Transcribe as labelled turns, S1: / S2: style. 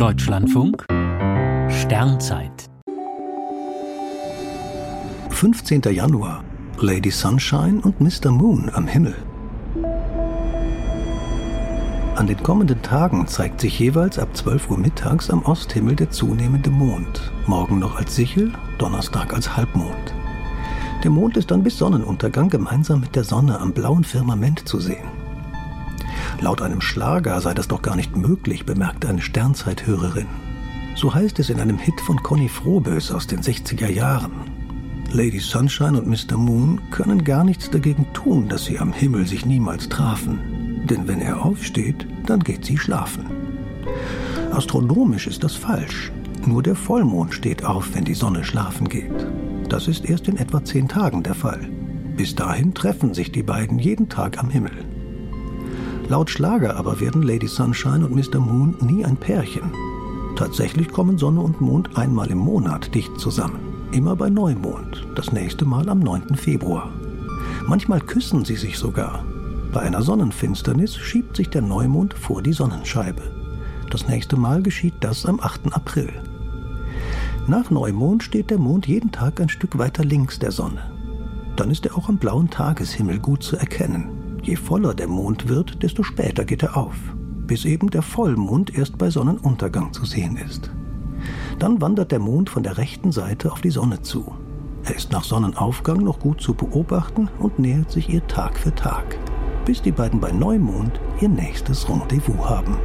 S1: Deutschlandfunk Sternzeit
S2: 15. Januar Lady Sunshine und Mr. Moon am Himmel. An den kommenden Tagen zeigt sich jeweils ab 12 Uhr mittags am Osthimmel der zunehmende Mond, morgen noch als Sichel, Donnerstag als Halbmond. Der Mond ist dann bis Sonnenuntergang gemeinsam mit der Sonne am blauen Firmament zu sehen. Laut einem Schlager sei das doch gar nicht möglich, bemerkte eine Sternzeithörerin. So heißt es in einem Hit von Conny Frohbös aus den 60er Jahren. Lady Sunshine und Mr. Moon können gar nichts dagegen tun, dass sie am Himmel sich niemals trafen. Denn wenn er aufsteht, dann geht sie schlafen. Astronomisch ist das falsch. Nur der Vollmond steht auf, wenn die Sonne schlafen geht. Das ist erst in etwa zehn Tagen der Fall. Bis dahin treffen sich die beiden jeden Tag am Himmel. Laut Schlager aber werden Lady Sunshine und Mr. Moon nie ein Pärchen. Tatsächlich kommen Sonne und Mond einmal im Monat dicht zusammen. Immer bei Neumond, das nächste Mal am 9. Februar. Manchmal küssen sie sich sogar. Bei einer Sonnenfinsternis schiebt sich der Neumond vor die Sonnenscheibe. Das nächste Mal geschieht das am 8. April. Nach Neumond steht der Mond jeden Tag ein Stück weiter links der Sonne. Dann ist er auch am blauen Tageshimmel gut zu erkennen. Je voller der Mond wird, desto später geht er auf, bis eben der Vollmond erst bei Sonnenuntergang zu sehen ist. Dann wandert der Mond von der rechten Seite auf die Sonne zu. Er ist nach Sonnenaufgang noch gut zu beobachten und nähert sich ihr Tag für Tag, bis die beiden bei Neumond ihr nächstes Rendezvous haben.